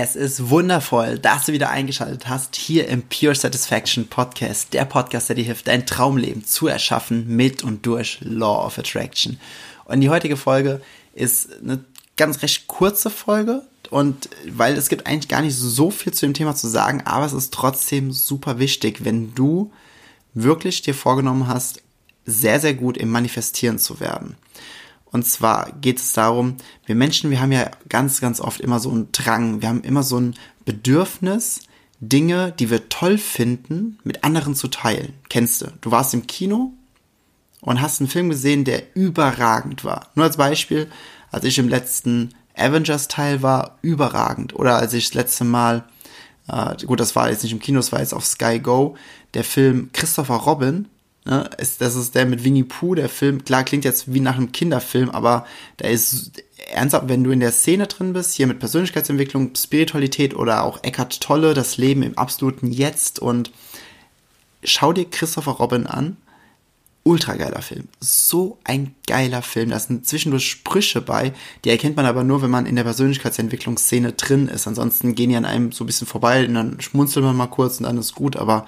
Es ist wundervoll, dass du wieder eingeschaltet hast hier im Pure Satisfaction Podcast, der Podcast, der dir hilft, dein Traumleben zu erschaffen mit und durch Law of Attraction. Und die heutige Folge ist eine ganz recht kurze Folge und weil es gibt eigentlich gar nicht so viel zu dem Thema zu sagen, aber es ist trotzdem super wichtig, wenn du wirklich dir vorgenommen hast, sehr, sehr gut im Manifestieren zu werden. Und zwar geht es darum, wir Menschen, wir haben ja ganz, ganz oft immer so einen Drang, wir haben immer so ein Bedürfnis, Dinge, die wir toll finden, mit anderen zu teilen. Kennst du? Du warst im Kino und hast einen Film gesehen, der überragend war. Nur als Beispiel, als ich im letzten Avengers-Teil war, überragend. Oder als ich das letzte Mal, äh, gut, das war jetzt nicht im Kino, das war jetzt auf Sky Go, der Film Christopher Robin, Ne? Ist, das ist der mit Winnie Pooh, der Film. Klar, klingt jetzt wie nach einem Kinderfilm, aber da ist ernsthaft, wenn du in der Szene drin bist, hier mit Persönlichkeitsentwicklung, Spiritualität oder auch Eckart Tolle, das Leben im absoluten Jetzt und schau dir Christopher Robin an. Ultra geiler Film. So ein geiler Film. Da sind zwischendurch Sprüche bei, die erkennt man aber nur, wenn man in der Persönlichkeitsentwicklungsszene drin ist. Ansonsten gehen die an einem so ein bisschen vorbei und dann schmunzelt man mal kurz und dann ist gut, aber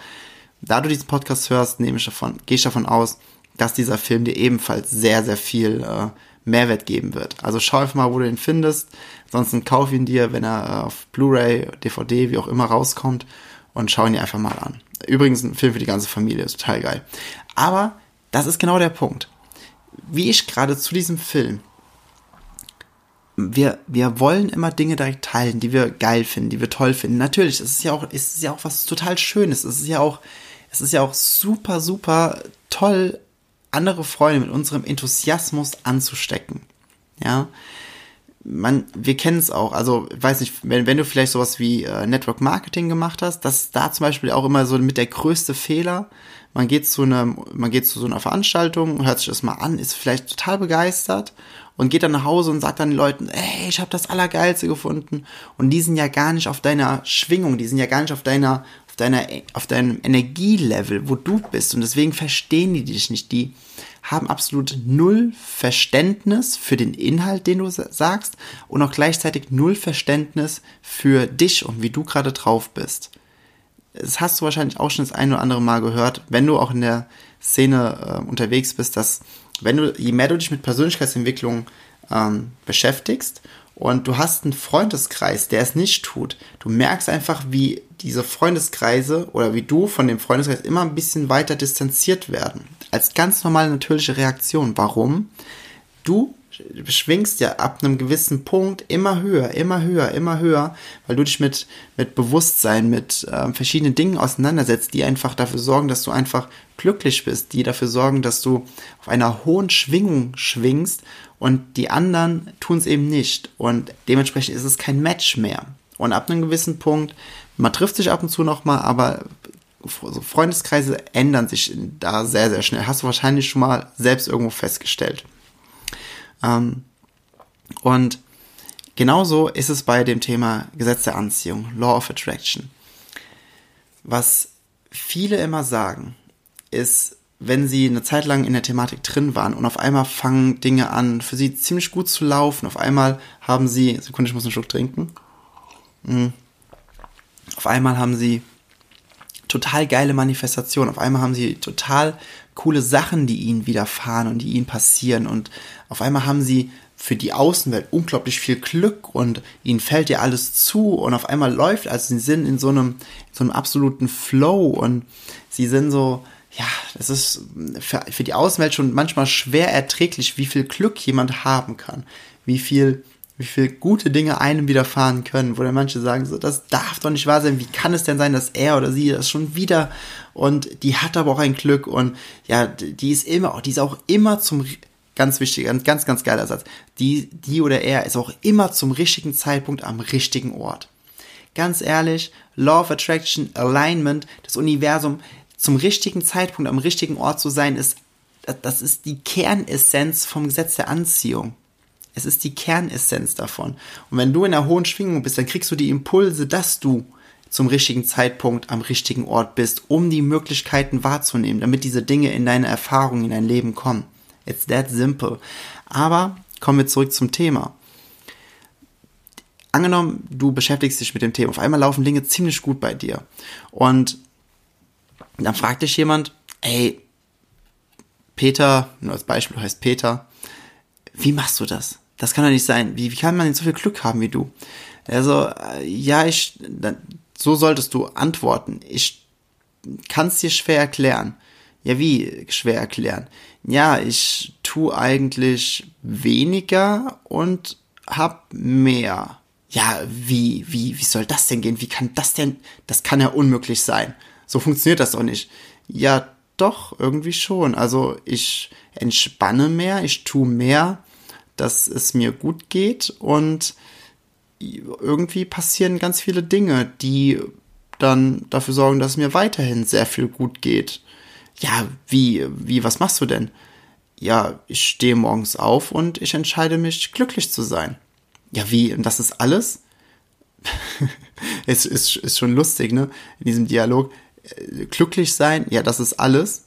da du diesen Podcast hörst, nehme ich davon, gehe ich davon aus, dass dieser Film dir ebenfalls sehr, sehr viel äh, Mehrwert geben wird. Also schau einfach mal, wo du ihn findest. Ansonsten kauf ihn dir, wenn er äh, auf Blu-ray, DVD, wie auch immer rauskommt und schau ihn dir einfach mal an. Übrigens ein Film für die ganze Familie, ist total geil. Aber das ist genau der Punkt. Wie ich gerade zu diesem Film wir, wir wollen immer Dinge direkt teilen, die wir geil finden, die wir toll finden. Natürlich, es ist ja auch, es ist ja auch was total Schönes. Es ist ja auch, es ist ja auch super, super toll, andere Freunde mit unserem Enthusiasmus anzustecken. Ja. Man, wir kennen es auch, also weiß nicht, wenn, wenn du vielleicht sowas wie äh, Network Marketing gemacht hast, das ist da zum Beispiel auch immer so mit der größte Fehler. Man geht zu einem, man geht zu so einer Veranstaltung, hört sich das mal an, ist vielleicht total begeistert und geht dann nach Hause und sagt dann den Leuten, ey, ich habe das Allergeilste gefunden. Und die sind ja gar nicht auf deiner Schwingung, die sind ja gar nicht auf deiner, deiner, auf deinem Energielevel, wo du bist. Und deswegen verstehen die dich nicht. Die haben absolut null Verständnis für den Inhalt, den du sagst und auch gleichzeitig null Verständnis für dich und wie du gerade drauf bist. Das hast du wahrscheinlich auch schon das ein oder andere Mal gehört, wenn du auch in der Szene äh, unterwegs bist, dass wenn du, je mehr du dich mit Persönlichkeitsentwicklung ähm, beschäftigst und du hast einen Freundeskreis, der es nicht tut, du merkst einfach, wie diese Freundeskreise oder wie du von dem Freundeskreis immer ein bisschen weiter distanziert werden. Als ganz normale natürliche Reaktion. Warum? Du schwingst ja ab einem gewissen Punkt immer höher, immer höher, immer höher, weil du dich mit, mit Bewusstsein, mit äh, verschiedenen Dingen auseinandersetzt, die einfach dafür sorgen, dass du einfach glücklich bist, die dafür sorgen, dass du auf einer hohen Schwingung schwingst und die anderen tun es eben nicht. Und dementsprechend ist es kein Match mehr. Und ab einem gewissen Punkt, man trifft sich ab und zu nochmal, aber Freundeskreise ändern sich da sehr, sehr schnell. Hast du wahrscheinlich schon mal selbst irgendwo festgestellt. Ähm, und genauso ist es bei dem Thema Gesetz der Anziehung, Law of Attraction. Was viele immer sagen, ist, wenn sie eine Zeit lang in der Thematik drin waren und auf einmal fangen Dinge an, für sie ziemlich gut zu laufen. Auf einmal haben sie, Sekunde, ich muss einen Schluck trinken. Mhm. Auf einmal haben sie total geile Manifestationen. Auf einmal haben sie total coole Sachen, die ihnen widerfahren und die ihnen passieren. Und auf einmal haben sie für die Außenwelt unglaublich viel Glück und ihnen fällt ja alles zu und auf einmal läuft, also sie sind in so einem, in so einem absoluten Flow und sie sind so, ja, das ist für, für die Außenwelt schon manchmal schwer erträglich, wie viel Glück jemand haben kann, wie viel wie viel gute Dinge einem widerfahren können, wo dann manche sagen so, das darf doch nicht wahr sein, wie kann es denn sein, dass er oder sie das schon wieder und die hat aber auch ein Glück und ja, die ist immer, die ist auch immer zum ganz wichtig, ganz, ganz, ganz geiler Satz. Die, die oder er ist auch immer zum richtigen Zeitpunkt am richtigen Ort. Ganz ehrlich, Law of Attraction, Alignment, das Universum, zum richtigen Zeitpunkt am richtigen Ort zu sein, ist, das ist die Kernessenz vom Gesetz der Anziehung. Es ist die Kernessenz davon. Und wenn du in einer hohen Schwingung bist, dann kriegst du die Impulse, dass du zum richtigen Zeitpunkt am richtigen Ort bist, um die Möglichkeiten wahrzunehmen, damit diese Dinge in deine Erfahrungen, in dein Leben kommen. It's that simple. Aber kommen wir zurück zum Thema. Angenommen, du beschäftigst dich mit dem Thema. Auf einmal laufen Dinge ziemlich gut bei dir. Und dann fragt dich jemand, ey, Peter, nur als Beispiel heißt Peter, wie machst du das? Das kann doch nicht sein. Wie, wie kann man denn so viel Glück haben wie du? Also, äh, ja, ich, so solltest du antworten. Ich kann es dir schwer erklären. Ja, wie schwer erklären? Ja, ich tu eigentlich weniger und hab mehr. Ja, wie, wie, wie soll das denn gehen? Wie kann das denn, das kann ja unmöglich sein. So funktioniert das doch nicht. Ja, doch, irgendwie schon. Also ich entspanne mehr, ich tu mehr, dass es mir gut geht und irgendwie passieren ganz viele Dinge, die dann dafür sorgen, dass es mir weiterhin sehr viel gut geht. Ja, wie, wie, was machst du denn? Ja, ich stehe morgens auf und ich entscheide mich, glücklich zu sein. Ja, wie? Und das ist alles? es ist, ist schon lustig, ne? In diesem Dialog. Glücklich sein, ja, das ist alles.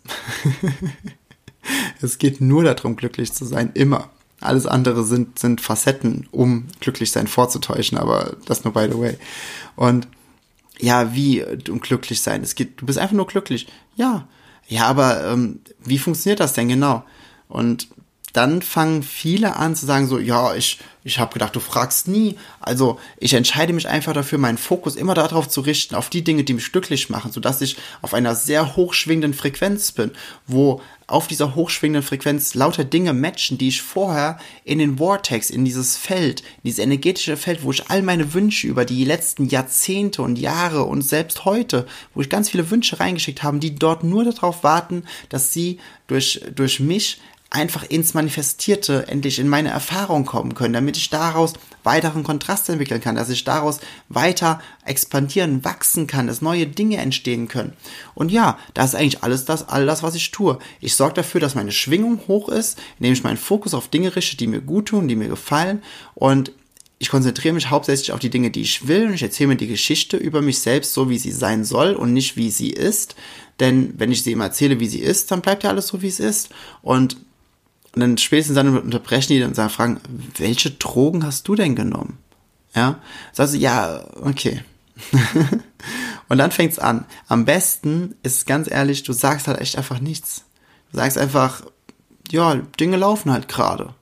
es geht nur darum, glücklich zu sein, immer. Alles andere sind, sind Facetten, um glücklich sein vorzutäuschen, aber das nur by the way. Und ja, wie um glücklich sein? Es geht, du bist einfach nur glücklich. Ja. Ja, aber ähm, wie funktioniert das denn genau? Und dann fangen viele an zu sagen so, ja, ich, ich habe gedacht, du fragst nie. Also ich entscheide mich einfach dafür, meinen Fokus immer darauf zu richten, auf die Dinge, die mich glücklich machen, sodass ich auf einer sehr hochschwingenden Frequenz bin, wo auf dieser hochschwingenden Frequenz lauter Dinge matchen, die ich vorher in den Vortex, in dieses Feld, in dieses energetische Feld, wo ich all meine Wünsche über die letzten Jahrzehnte und Jahre und selbst heute, wo ich ganz viele Wünsche reingeschickt habe, die dort nur darauf warten, dass sie durch, durch mich einfach ins Manifestierte endlich in meine Erfahrung kommen können, damit ich daraus weiteren Kontrast entwickeln kann, dass ich daraus weiter expandieren, wachsen kann, dass neue Dinge entstehen können. Und ja, das ist eigentlich alles das, all das, was ich tue. Ich sorge dafür, dass meine Schwingung hoch ist, indem ich meinen Fokus auf Dinge richte, die mir gut tun, die mir gefallen und ich konzentriere mich hauptsächlich auf die Dinge, die ich will und ich erzähle mir die Geschichte über mich selbst so, wie sie sein soll und nicht wie sie ist. Denn wenn ich sie immer erzähle, wie sie ist, dann bleibt ja alles so, wie es ist. Und und dann spätestens dann unterbrechen die und sagen, fragen, welche Drogen hast du denn genommen? Ja, sagst du, ja, okay. und dann fängt's an. Am besten ist ganz ehrlich, du sagst halt echt einfach nichts. Du sagst einfach, ja, Dinge laufen halt gerade.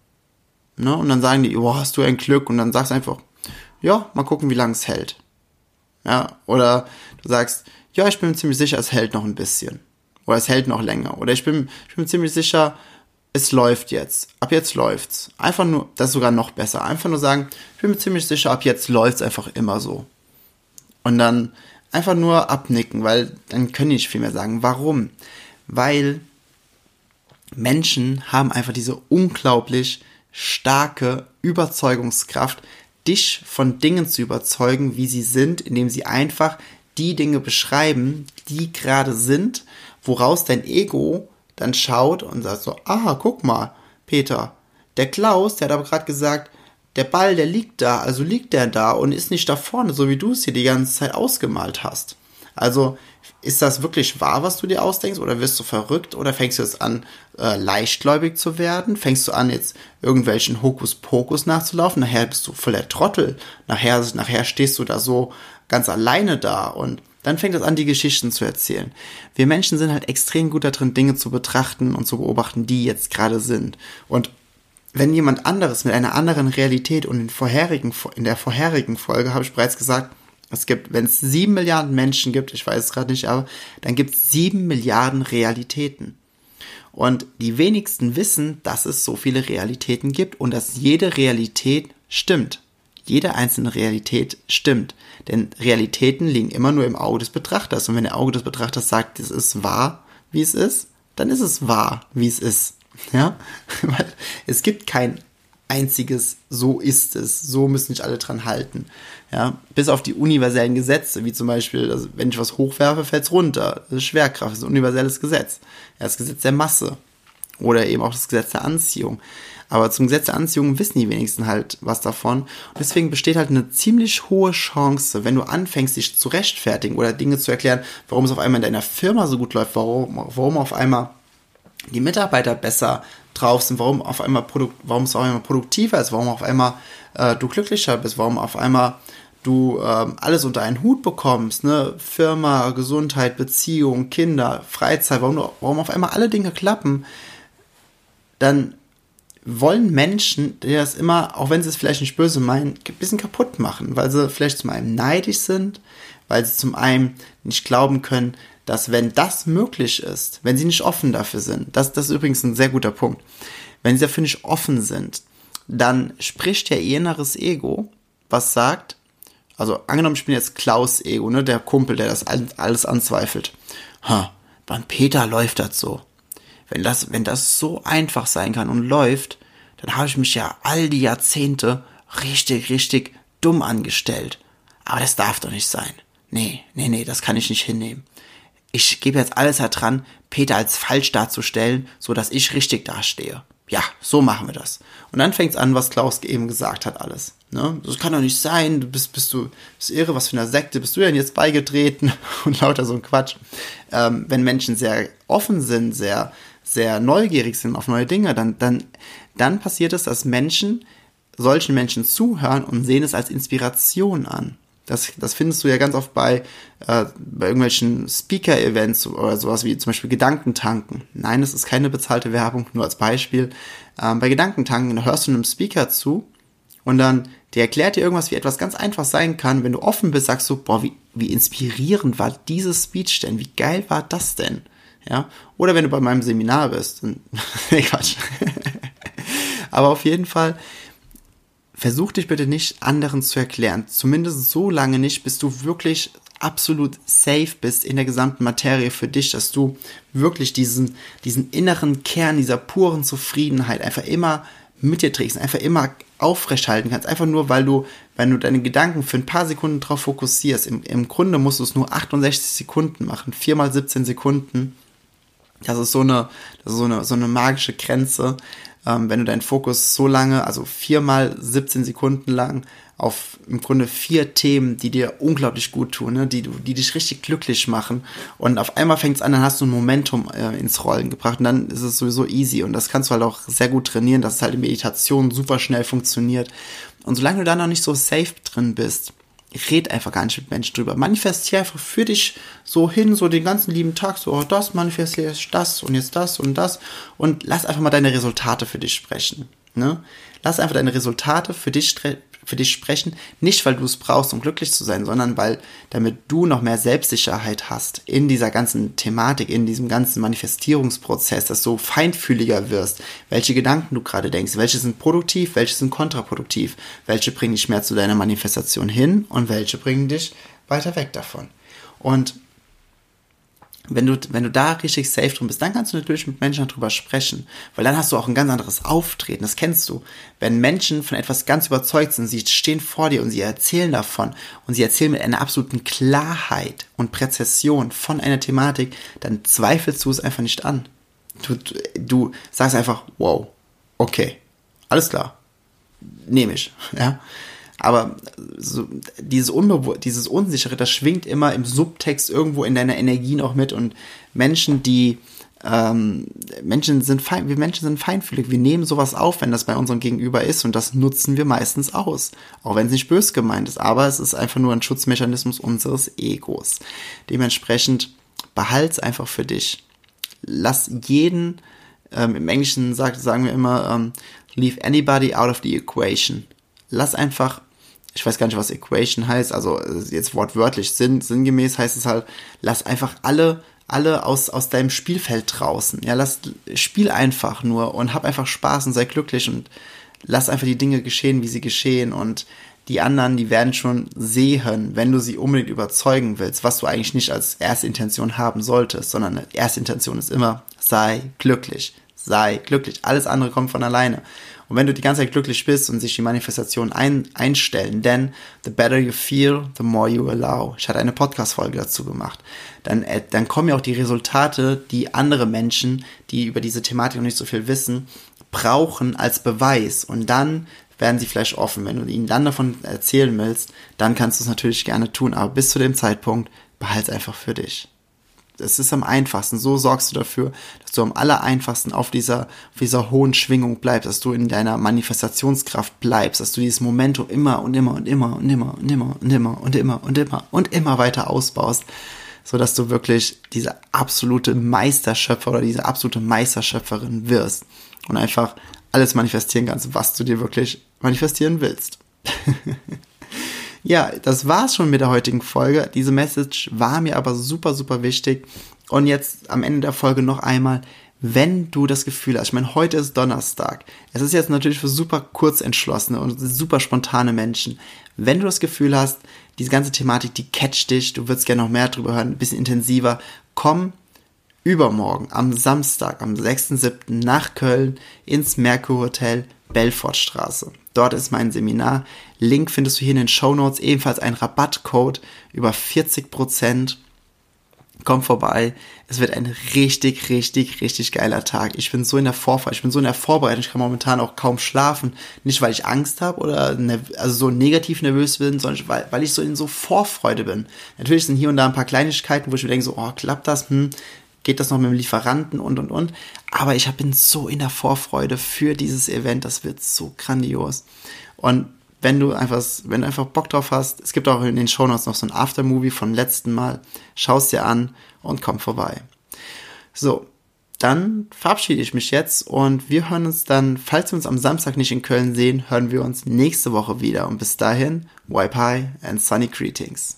Ne? Und dann sagen die, oh, hast du ein Glück? Und dann sagst du einfach, ja, mal gucken, wie lange es hält. Ja, oder du sagst, ja, ich bin mir ziemlich sicher, es hält noch ein bisschen. Oder es hält noch länger. Oder ich bin, ich bin ziemlich sicher, es läuft jetzt. Ab jetzt läuft's. Einfach nur, das ist sogar noch besser. Einfach nur sagen, ich bin mir ziemlich sicher, ab jetzt läuft's einfach immer so. Und dann einfach nur abnicken, weil dann können die nicht viel mehr sagen. Warum? Weil Menschen haben einfach diese unglaublich starke Überzeugungskraft, dich von Dingen zu überzeugen, wie sie sind, indem sie einfach die Dinge beschreiben, die gerade sind, woraus dein Ego dann schaut und sagt so, aha, guck mal, Peter, der Klaus, der hat aber gerade gesagt, der Ball, der liegt da, also liegt der da und ist nicht da vorne, so wie du es hier die ganze Zeit ausgemalt hast. Also ist das wirklich wahr, was du dir ausdenkst, oder wirst du verrückt, oder fängst du jetzt an, äh, leichtgläubig zu werden? Fängst du an, jetzt irgendwelchen Hokuspokus nachzulaufen? Nachher bist du voll der Trottel. Nachher, nachher stehst du da so ganz alleine da und dann fängt es an, die Geschichten zu erzählen. Wir Menschen sind halt extrem gut darin, Dinge zu betrachten und zu beobachten, die jetzt gerade sind. Und wenn jemand anderes mit einer anderen Realität und in, vorherigen, in der vorherigen Folge habe ich bereits gesagt, es gibt, wenn es sieben Milliarden Menschen gibt, ich weiß es gerade nicht, aber dann gibt es sieben Milliarden Realitäten. Und die wenigsten wissen, dass es so viele Realitäten gibt und dass jede Realität stimmt jede einzelne Realität stimmt. Denn Realitäten liegen immer nur im Auge des Betrachters. Und wenn der Auge des Betrachters sagt, es ist wahr, wie es ist, dann ist es wahr, wie es ist. Ja, weil Es gibt kein einziges, so ist es, so müssen sich alle dran halten. Ja, bis auf die universellen Gesetze, wie zum Beispiel, also wenn ich was hochwerfe, fällt es runter. Das ist Schwerkraft, das ist ein universelles Gesetz. Ja, das Gesetz der Masse. Oder eben auch das Gesetz der Anziehung. Aber zum Gesetz der Anziehung wissen die wenigsten halt was davon. Und deswegen besteht halt eine ziemlich hohe Chance, wenn du anfängst, dich zu rechtfertigen oder Dinge zu erklären, warum es auf einmal in deiner Firma so gut läuft, warum, warum auf einmal die Mitarbeiter besser drauf sind, warum auf einmal Produkt, warum es auf einmal produktiver ist, warum auf einmal äh, du glücklicher bist, warum auf einmal du ähm, alles unter einen Hut bekommst, ne, Firma, Gesundheit, Beziehung, Kinder, Freizeit, warum, warum auf einmal alle Dinge klappen, dann wollen Menschen, die das immer, auch wenn sie es vielleicht nicht böse meinen, ein bisschen kaputt machen, weil sie vielleicht zum einen neidisch sind, weil sie zum einen nicht glauben können, dass wenn das möglich ist, wenn sie nicht offen dafür sind, das, das ist übrigens ein sehr guter Punkt, wenn sie dafür nicht offen sind, dann spricht ja ihr inneres Ego, was sagt, also angenommen, ich bin jetzt Klaus Ego, ne, der Kumpel, der das alles anzweifelt. Ha, beim Peter läuft das so. Wenn das, wenn das so einfach sein kann und läuft, dann habe ich mich ja all die Jahrzehnte richtig, richtig dumm angestellt. Aber das darf doch nicht sein. Nee, nee, nee, das kann ich nicht hinnehmen. Ich gebe jetzt alles daran, Peter als falsch darzustellen, so dass ich richtig dastehe. Ja, so machen wir das. Und dann fängt es an, was Klaus eben gesagt hat, alles. Ne? Das kann doch nicht sein, du bist, bist du, bist irre, was für eine Sekte bist du denn jetzt beigetreten? Und lauter so ein Quatsch. Ähm, wenn Menschen sehr offen sind, sehr, sehr neugierig sind auf neue Dinge, dann, dann, dann passiert es, dass Menschen solchen Menschen zuhören und sehen es als Inspiration an. Das, das findest du ja ganz oft bei, äh, bei irgendwelchen Speaker-Events oder sowas wie zum Beispiel Gedankentanken. Nein, es ist keine bezahlte Werbung, nur als Beispiel. Ähm, bei Gedankentanken hörst du einem Speaker zu und dann, der erklärt dir irgendwas, wie etwas ganz einfach sein kann. Wenn du offen bist, sagst du, boah, wie, wie inspirierend war dieses Speech denn? Wie geil war das denn? Ja, oder wenn du bei meinem Seminar bist. nee, Quatsch. Aber auf jeden Fall, versuch dich bitte nicht anderen zu erklären. Zumindest so lange nicht, bis du wirklich absolut safe bist in der gesamten Materie für dich, dass du wirklich diesen, diesen inneren Kern dieser puren Zufriedenheit einfach immer mit dir trägst, einfach immer aufrechthalten kannst, einfach nur, weil du, wenn du deine Gedanken für ein paar Sekunden drauf fokussierst, im, im Grunde musst du es nur 68 Sekunden machen, viermal 17 Sekunden, das ist so eine, ist so eine, so eine magische Grenze. Ähm, wenn du deinen Fokus so lange, also viermal 17 Sekunden lang, auf im Grunde vier Themen, die dir unglaublich gut tun, ne? die, die dich richtig glücklich machen. Und auf einmal fängt es an, dann hast du ein Momentum äh, ins Rollen gebracht und dann ist es sowieso easy. Und das kannst du halt auch sehr gut trainieren, dass es halt in Meditation super schnell funktioniert. Und solange du da noch nicht so safe drin bist, red einfach gar nicht mit Menschen drüber. Manifestier einfach für dich so hin, so den ganzen lieben Tag, so oh, das manifestier ich das und jetzt das und das und lass einfach mal deine Resultate für dich sprechen. Ne? Lass einfach deine Resultate für dich für dich sprechen, nicht weil du es brauchst, um glücklich zu sein, sondern weil damit du noch mehr Selbstsicherheit hast in dieser ganzen Thematik, in diesem ganzen Manifestierungsprozess, dass du feinfühliger wirst, welche Gedanken du gerade denkst, welche sind produktiv, welche sind kontraproduktiv, welche bringen dich mehr zu deiner Manifestation hin und welche bringen dich weiter weg davon. Und wenn du, wenn du da richtig safe drin bist, dann kannst du natürlich mit Menschen darüber sprechen, weil dann hast du auch ein ganz anderes Auftreten, das kennst du. Wenn Menschen von etwas ganz überzeugt sind, sie stehen vor dir und sie erzählen davon und sie erzählen mit einer absoluten Klarheit und Präzision von einer Thematik, dann zweifelst du es einfach nicht an. Du, du sagst einfach, wow, okay, alles klar, nehme ich, ja. Aber so, dieses, Unbewu dieses Unsichere, das schwingt immer im Subtext irgendwo in deiner Energie noch mit und Menschen, die ähm, Menschen sind fein, wir Menschen sind feinfühlig, wir nehmen sowas auf, wenn das bei unserem Gegenüber ist und das nutzen wir meistens aus. Auch wenn es nicht bös gemeint ist, aber es ist einfach nur ein Schutzmechanismus unseres Egos. Dementsprechend behalt's einfach für dich. Lass jeden, ähm, im Englischen sagt, sagen wir immer, ähm, leave anybody out of the equation. Lass einfach ich weiß gar nicht, was Equation heißt, also jetzt wortwörtlich sinn, sinngemäß heißt es halt, lass einfach alle, alle aus, aus deinem Spielfeld draußen. Ja, lass, spiel einfach nur und hab einfach Spaß und sei glücklich und lass einfach die Dinge geschehen, wie sie geschehen. Und die anderen, die werden schon sehen, wenn du sie unbedingt überzeugen willst, was du eigentlich nicht als erste Intention haben solltest, sondern erste Intention ist immer, sei glücklich, sei glücklich. Alles andere kommt von alleine. Und wenn du die ganze Zeit glücklich bist und sich die Manifestationen ein, einstellen, denn the better you feel, the more you allow. Ich hatte eine Podcast-Folge dazu gemacht. Dann, äh, dann kommen ja auch die Resultate, die andere Menschen, die über diese Thematik noch nicht so viel wissen, brauchen als Beweis. Und dann werden sie vielleicht offen. Wenn du ihnen dann davon erzählen willst, dann kannst du es natürlich gerne tun. Aber bis zu dem Zeitpunkt behalte es einfach für dich. Es ist am einfachsten. So sorgst du dafür, dass du am aller einfachsten auf dieser, auf dieser hohen Schwingung bleibst, dass du in deiner Manifestationskraft bleibst, dass du dieses Momentum immer und immer und immer und immer und immer und immer und immer und immer und immer weiter ausbaust, so dass du wirklich diese absolute Meisterschöpfer oder diese absolute Meisterschöpferin wirst und einfach alles manifestieren kannst, was du dir wirklich manifestieren willst. ja, das war's schon mit der heutigen Folge. Diese Message war mir aber super, super wichtig. Und jetzt am Ende der Folge noch einmal, wenn du das Gefühl hast, ich meine, heute ist Donnerstag. Es ist jetzt natürlich für super kurzentschlossene und super spontane Menschen. Wenn du das Gefühl hast, diese ganze Thematik, die catcht dich, du würdest gerne noch mehr drüber hören, ein bisschen intensiver, komm übermorgen am Samstag, am 6.7. nach Köln ins Merkur Hotel Belfortstraße. Dort ist mein Seminar. Link findest du hier in den Show Notes. Ebenfalls ein Rabattcode über 40%. Komm vorbei. Es wird ein richtig, richtig, richtig geiler Tag. Ich bin so in der Vorfreude, ich bin so in der Vorbereitung. Ich kann momentan auch kaum schlafen. Nicht, weil ich Angst habe oder also so negativ nervös bin, sondern weil, weil ich so in so Vorfreude bin. Natürlich sind hier und da ein paar Kleinigkeiten, wo ich mir denke, so, oh, klappt das? Hm, geht das noch mit dem Lieferanten und und und. Aber ich bin so in der Vorfreude für dieses Event, das wird so grandios. Und wenn du einfach, wenn du einfach Bock drauf hast, es gibt auch in den Shownotes noch so ein Aftermovie vom letzten Mal, schau es dir an und komm vorbei. So, dann verabschiede ich mich jetzt und wir hören uns dann, falls wir uns am Samstag nicht in Köln sehen, hören wir uns nächste Woche wieder. Und bis dahin, wipe high and sunny greetings.